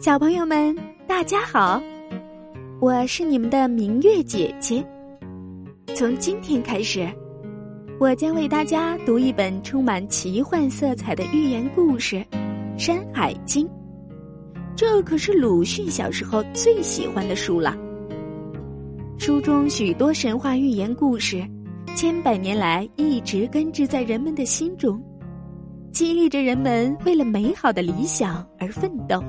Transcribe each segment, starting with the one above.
小朋友们，大家好，我是你们的明月姐姐。从今天开始，我将为大家读一本充满奇幻色彩的寓言故事《山海经》。这可是鲁迅小时候最喜欢的书了。书中许多神话寓言故事，千百年来一直根植在人们的心中。激励着人们为了美好的理想而奋斗。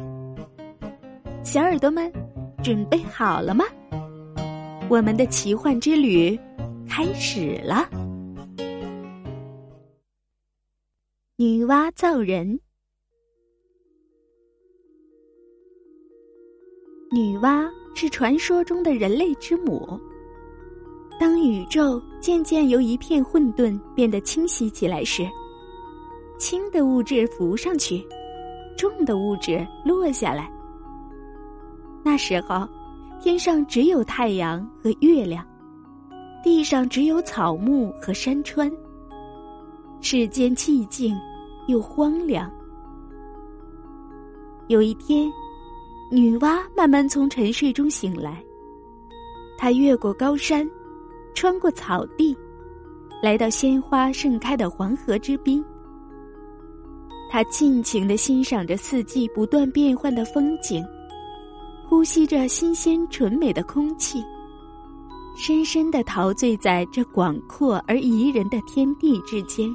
小耳朵们，准备好了吗？我们的奇幻之旅开始了。女娲造人。女娲是传说中的人类之母。当宇宙渐渐由一片混沌变得清晰起来时，轻的物质浮上去，重的物质落下来。那时候，天上只有太阳和月亮，地上只有草木和山川。世间寂静又荒凉。有一天，女娲慢慢从沉睡中醒来，她越过高山，穿过草地，来到鲜花盛开的黄河之滨。他尽情的欣赏着四季不断变换的风景，呼吸着新鲜纯美的空气，深深的陶醉在这广阔而宜人的天地之间。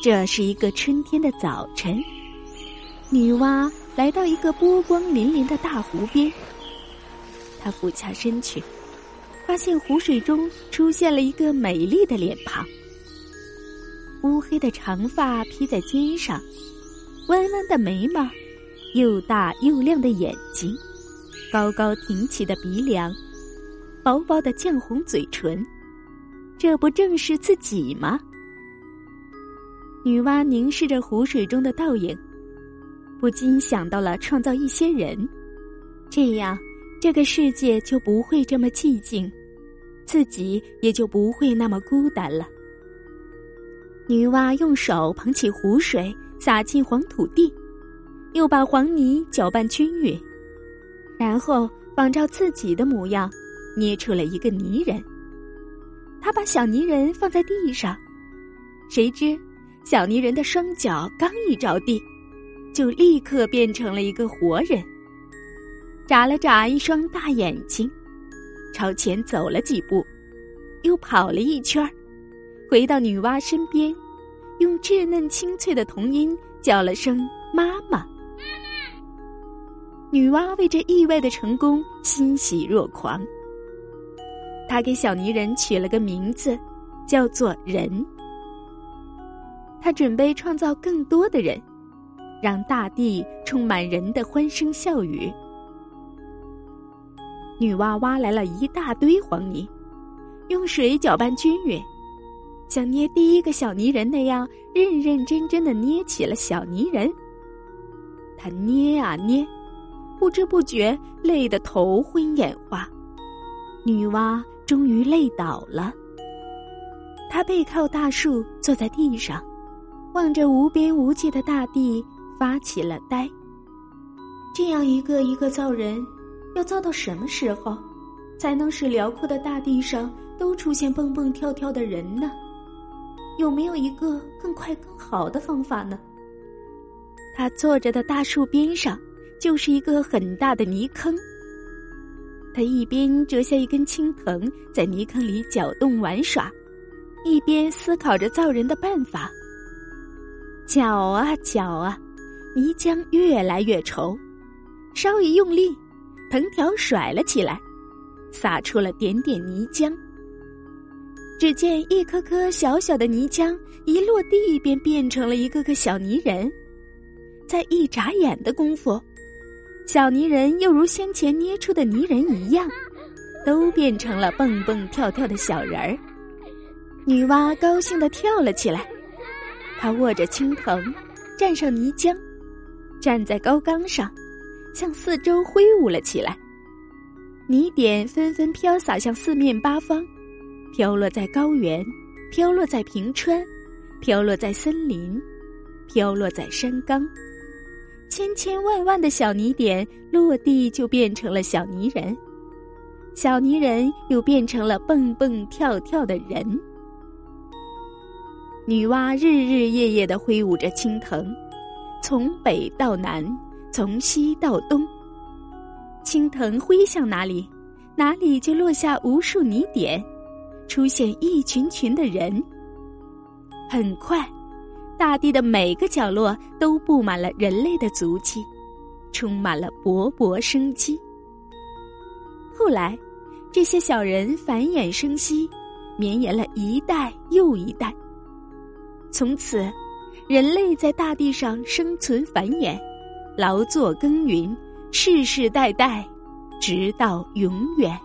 这是一个春天的早晨，女娲来到一个波光粼粼的大湖边，她俯下身去，发现湖水中出现了一个美丽的脸庞。乌黑的长发披在肩上，弯弯的眉毛，又大又亮的眼睛，高高挺起的鼻梁，薄薄的绛红嘴唇，这不正是自己吗？女娲凝视着湖水中的倒影，不禁想到了创造一些人，这样这个世界就不会这么寂静，自己也就不会那么孤单了。女娲用手捧起湖水，洒进黄土地，又把黄泥搅拌均匀，然后仿照自己的模样，捏出了一个泥人。他把小泥人放在地上，谁知小泥人的双脚刚一着地，就立刻变成了一个活人，眨了眨一双大眼睛，朝前走了几步，又跑了一圈。回到女娲身边，用稚嫩清脆的童音叫了声“妈妈”。女娲为这意外的成功欣喜若狂。她给小泥人取了个名字，叫做“人”。她准备创造更多的人，让大地充满人的欢声笑语。女娲挖来了一大堆黄泥，用水搅拌均匀。像捏第一个小泥人那样认认真真的捏起了小泥人。他捏啊捏，不知不觉累得头昏眼花。女娲终于累倒了。她背靠大树，坐在地上，望着无边无际的大地，发起了呆。这样一个一个造人，要造到什么时候，才能使辽阔的大地上都出现蹦蹦跳跳的人呢？有没有一个更快更好的方法呢？他坐着的大树边上就是一个很大的泥坑。他一边折下一根青藤，在泥坑里搅动玩耍，一边思考着造人的办法。搅啊搅啊，泥浆越来越稠，稍一用力，藤条甩了起来，洒出了点点泥浆。只见一颗颗小小的泥浆一落地，便变成了一个个小泥人。在一眨眼的功夫，小泥人又如先前捏出的泥人一样，都变成了蹦蹦跳跳的小人儿。女娲高兴的跳了起来，她握着青藤，蘸上泥浆，站在高岗上，向四周挥舞了起来。泥点纷纷飘洒向四面八方。飘落在高原，飘落在平川，飘落在森林，飘落在山冈，千千万万的小泥点落地就变成了小泥人，小泥人又变成了蹦蹦跳跳的人。女娲日日夜夜的挥舞着青藤，从北到南，从西到东，青藤挥向哪里，哪里就落下无数泥点，出现一群群的人。很快。大地的每个角落都布满了人类的足迹，充满了勃勃生机。后来，这些小人繁衍生息，绵延了一代又一代。从此，人类在大地上生存繁衍，劳作耕耘，世世代代，直到永远。